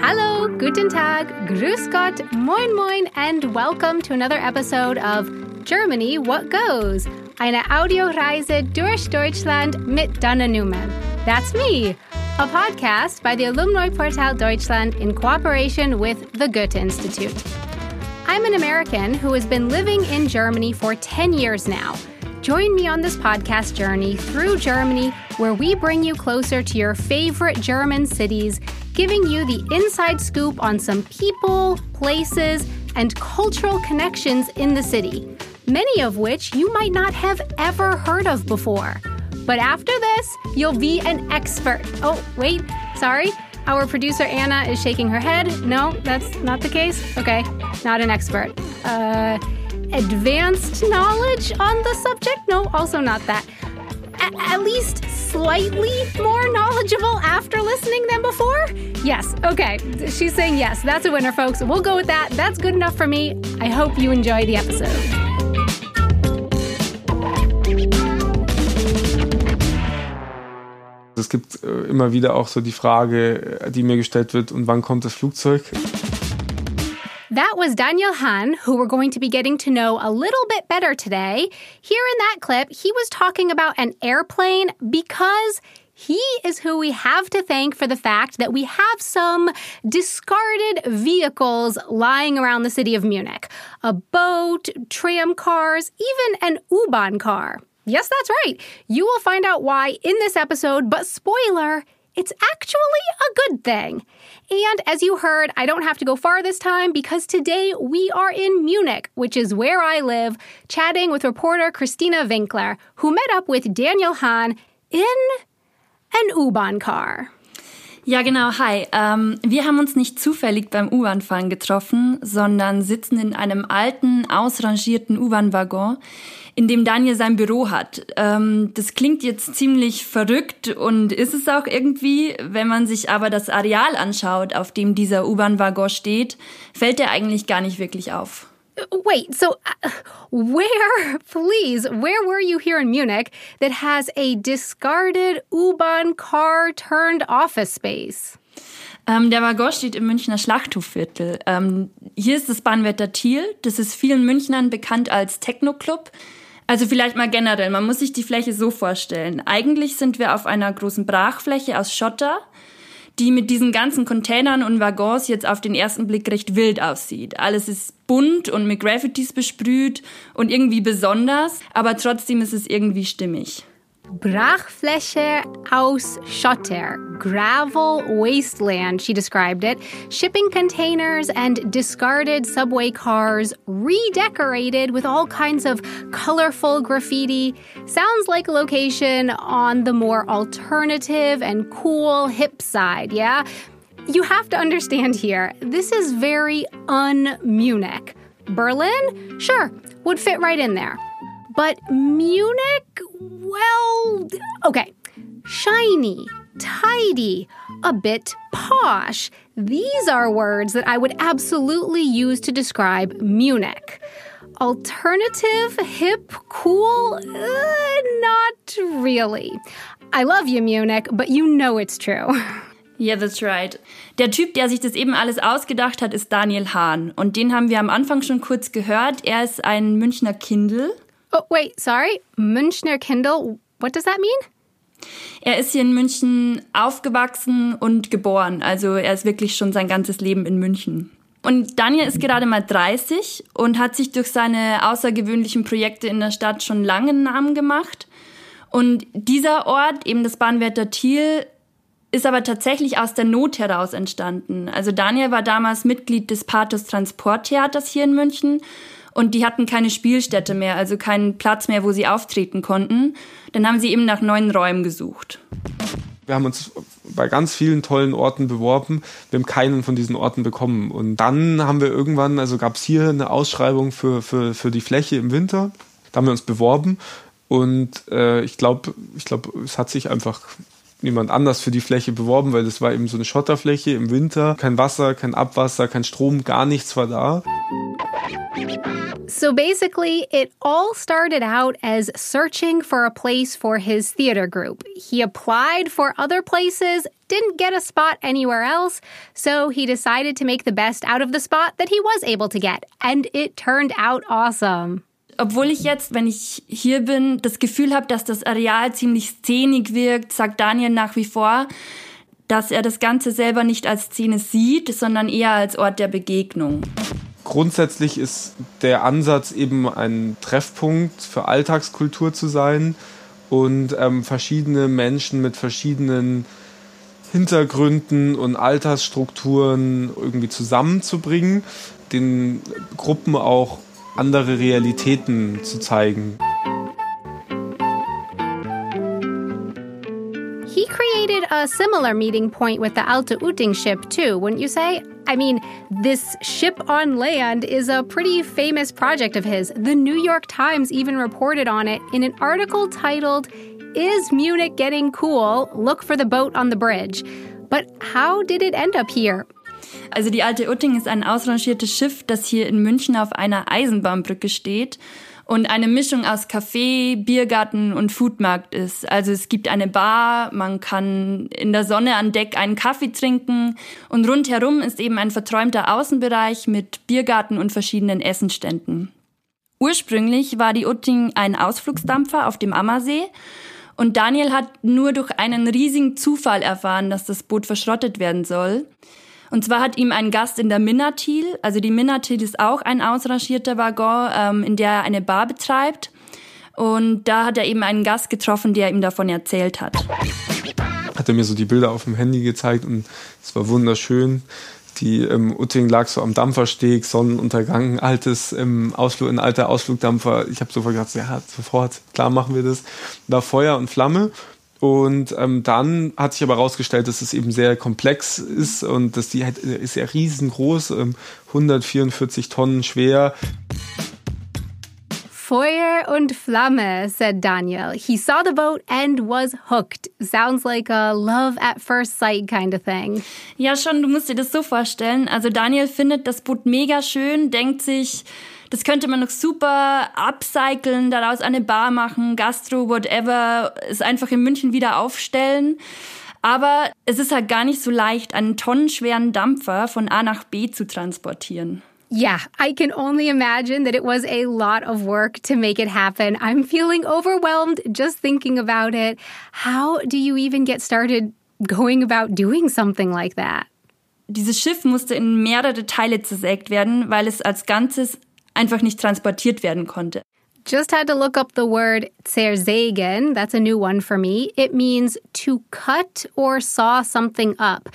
Hallo, guten Tag, grüß Gott, moin moin, and welcome to another episode of Germany What Goes, eine Audioreise durch Deutschland mit Dana Newman. That's me, a podcast by the Alumni Portal Deutschland in cooperation with the Goethe Institute. I'm an American who has been living in Germany for 10 years now. Join me on this podcast journey through Germany, where we bring you closer to your favorite German cities, giving you the inside scoop on some people, places, and cultural connections in the city, many of which you might not have ever heard of before. But after this, you'll be an expert. Oh, wait, sorry. Our producer Anna is shaking her head. No, that's not the case. Okay, not an expert. Uh, advanced knowledge on the subject? No, also not that. A- at least slightly more knowledgeable listening than before? Yes, okay. She's saying yes. That's a winner, folks. We'll go with that. That's good enough for me. I hope you enjoy the episode. Es gibt äh, immer wieder auch so die Frage, äh, die mir gestellt wird, und wann kommt das Flugzeug? That was Daniel Hahn, who we're going to be getting to know a little bit better today. Here in that clip, he was talking about an airplane because he is who we have to thank for the fact that we have some discarded vehicles lying around the city of Munich a boat, tram cars, even an U Bahn car. Yes, that's right. You will find out why in this episode, but spoiler, it's actually a good thing. And as you heard, I don't have to go far this time because today we are in Munich, which is where I live, chatting with reporter Christina Winkler, who met up with Daniel Hahn in an U-Bahn car. Ja, genau. Hi. Ähm, wir haben uns nicht zufällig beim U-Bahn-Fahren getroffen, sondern sitzen in einem alten, ausrangierten U-Bahn-Waggon, in dem Daniel sein Büro hat. Ähm, das klingt jetzt ziemlich verrückt und ist es auch irgendwie. Wenn man sich aber das Areal anschaut, auf dem dieser U-Bahn-Waggon steht, fällt er eigentlich gar nicht wirklich auf. Wait, so uh, where, please, where were you here in Munich that has a discarded U-Bahn car turned office space? Ähm, der Waggon steht im Münchner Schlachthofviertel. Ähm, hier ist das Bahnwetter Thiel. Das ist vielen Münchnern bekannt als Techno-Club. Also vielleicht mal generell, man muss sich die Fläche so vorstellen. Eigentlich sind wir auf einer großen Brachfläche aus Schotter die mit diesen ganzen Containern und Waggons jetzt auf den ersten Blick recht wild aussieht. Alles ist bunt und mit Graffitis besprüht und irgendwie besonders, aber trotzdem ist es irgendwie stimmig. Brachfläche aus Schotter, gravel wasteland, she described it. Shipping containers and discarded subway cars redecorated with all kinds of colorful graffiti. Sounds like a location on the more alternative and cool hip side, yeah? You have to understand here, this is very un Munich. Berlin? Sure, would fit right in there. But Munich, well, okay. Shiny, tidy, a bit posh. These are words that I would absolutely use to describe Munich. Alternative, hip, cool? Uh, not really. I love you, Munich, but you know it's true. Yeah, that's right. Der Typ, der sich das eben alles ausgedacht hat, ist Daniel Hahn. Und den haben wir am Anfang schon kurz gehört. Er ist ein Münchner Kindle. Oh, wait, sorry. Münchner Kindle. What does that mean? Er ist hier in München aufgewachsen und geboren. Also er ist wirklich schon sein ganzes Leben in München. Und Daniel ist gerade mal 30 und hat sich durch seine außergewöhnlichen Projekte in der Stadt schon lange einen Namen gemacht. Und dieser Ort, eben das Bahnwärter Thiel, ist aber tatsächlich aus der Not heraus entstanden. Also Daniel war damals Mitglied des Pathos Transporttheaters hier in München und die hatten keine Spielstätte mehr, also keinen Platz mehr, wo sie auftreten konnten. Dann haben sie eben nach neuen Räumen gesucht. Wir haben uns bei ganz vielen tollen Orten beworben. Wir haben keinen von diesen Orten bekommen. Und dann haben wir irgendwann, also gab es hier eine Ausschreibung für, für, für die Fläche im Winter. Da haben wir uns beworben. Und äh, ich glaube, ich glaub, es hat sich einfach niemand anders für die Fläche beworben, weil das war eben so eine Schotterfläche im Winter. Kein Wasser, kein Abwasser, kein Strom, gar nichts war da. So basically, it all started out as searching for a place for his theater group. He applied for other places, didn't get a spot anywhere else, so he decided to make the best out of the spot that he was able to get. And it turned out awesome. Obwohl ich jetzt, wenn ich hier bin, das Gefühl habe, dass das Areal ziemlich szenig wirkt, sagt Daniel nach wie vor, dass er das Ganze selber nicht als Szene sieht, sondern eher als Ort der Begegnung. Grundsätzlich ist der Ansatz eben ein Treffpunkt für Alltagskultur zu sein und ähm, verschiedene Menschen mit verschiedenen Hintergründen und Altersstrukturen irgendwie zusammenzubringen, den Gruppen auch andere Realitäten zu zeigen. He created a similar meeting point with the Alte Utting ship, too, wouldn't you say? I mean, this ship on land is a pretty famous project of his. The New York Times even reported on it in an article titled, Is Munich Getting Cool? Look for the Boat on the Bridge. But how did it end up here? Also die alte Utting ist ein ausrangiertes Schiff, das hier in München auf einer Eisenbahnbrücke steht und eine Mischung aus Café, Biergarten und Foodmarkt ist. Also es gibt eine Bar, man kann in der Sonne an Deck einen Kaffee trinken und rundherum ist eben ein verträumter Außenbereich mit Biergarten und verschiedenen Essenständen. Ursprünglich war die Utting ein Ausflugsdampfer auf dem Ammersee und Daniel hat nur durch einen riesigen Zufall erfahren, dass das Boot verschrottet werden soll. Und zwar hat ihm ein Gast in der Minnatil, also die Minnatil ist auch ein ausrangierter Waggon, ähm, in der er eine Bar betreibt. Und da hat er eben einen Gast getroffen, der ihm davon erzählt hat. Hat er mir so die Bilder auf dem Handy gezeigt und es war wunderschön. Die ähm, Utting lag so am Dampfersteg, Sonnenuntergang, altes ähm, Ausflug, ein alter Ausflugdampfer. Ich habe sofort gedacht, ja, sofort, klar machen wir das. Da Feuer und Flamme. Und ähm, dann hat sich aber herausgestellt, dass es eben sehr komplex ist und dass die halt, ist ja riesengroß, ähm, 144 Tonnen schwer. Feuer und Flamme, said Daniel. He saw the boat and was hooked. Sounds like a love at first sight kind of thing. Ja, schon, du musst dir das so vorstellen. Also Daniel findet das Boot mega schön, denkt sich, das könnte man noch super upcyclen, daraus eine Bar machen, Gastro, whatever, es einfach in München wieder aufstellen. Aber es ist halt gar nicht so leicht, einen tonnenschweren Dampfer von A nach B zu transportieren. Yeah, I can only imagine that it was a lot of work to make it happen. I'm feeling overwhelmed just thinking about it. How do you even get started going about doing something like that? Dieses Schiff musste in mehrere Teile zersägt werden, weil es als Ganzes einfach nicht transportiert werden konnte. Just had to look up the word zersägen. That's a new one for me. It means to cut or saw something up.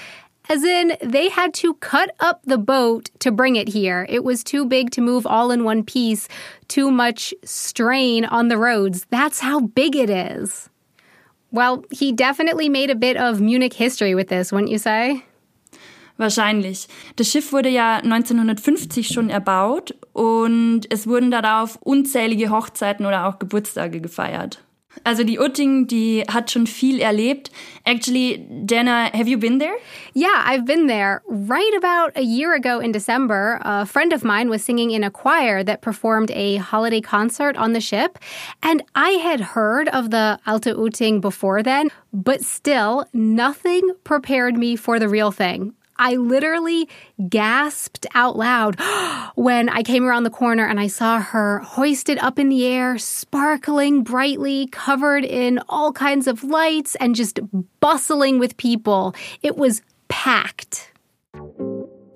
As in, they had to cut up the boat to bring it here. It was too big to move all in one piece, too much strain on the roads. That's how big it is. Well, he definitely made a bit of Munich history with this, wouldn't you say? Wahrscheinlich. Das Schiff wurde ja 1950 schon erbaut und es wurden darauf unzählige Hochzeiten oder auch Geburtstage gefeiert. Also die Utting, die hat schon viel erlebt. Actually, Dana, have you been there? Yeah, I've been there. Right about a year ago in December, a friend of mine was singing in a choir that performed a holiday concert on the ship. And I had heard of the Alte Utting before then, but still, nothing prepared me for the real thing. I literally gasped out loud when I came around the corner and I saw her hoisted up in the air, sparkling brightly, covered in all kinds of lights, and just bustling with people. It was packed.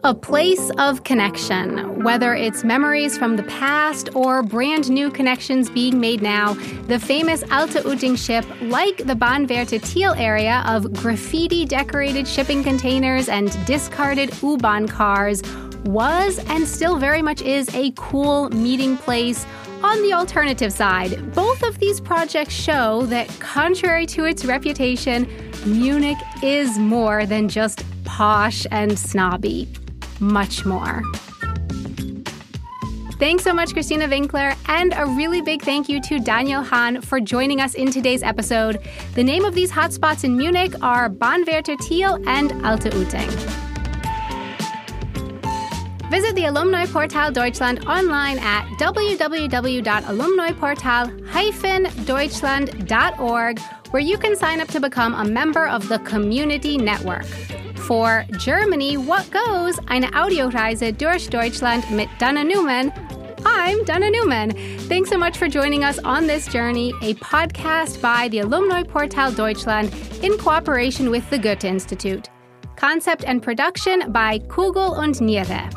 A place of connection, whether it's memories from the past or brand new connections being made now, the famous Alte Utting ship, like the Bahnwärter Thiel area of graffiti decorated shipping containers and discarded U-Bahn cars, was and still very much is a cool meeting place. On the alternative side, both of these projects show that, contrary to its reputation, Munich is more than just posh and snobby much more. Thanks so much, Christina Winkler, and a really big thank you to Daniel Hahn for joining us in today's episode. The name of these hotspots in Munich are Bahnwärter Thiel and Alte Utting. Visit the Alumni Portal Deutschland online at www.alumniportal-deutschland.org, where you can sign up to become a member of the Community Network. For Germany, What Goes? Eine Audioreise durch Deutschland mit Dana Newman. I'm Dana Newman. Thanks so much for joining us on this journey, a podcast by the Alumni Portal Deutschland in cooperation with the Goethe Institute. Concept and production by Kugel und Niere.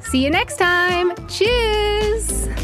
See you next time. Cheers!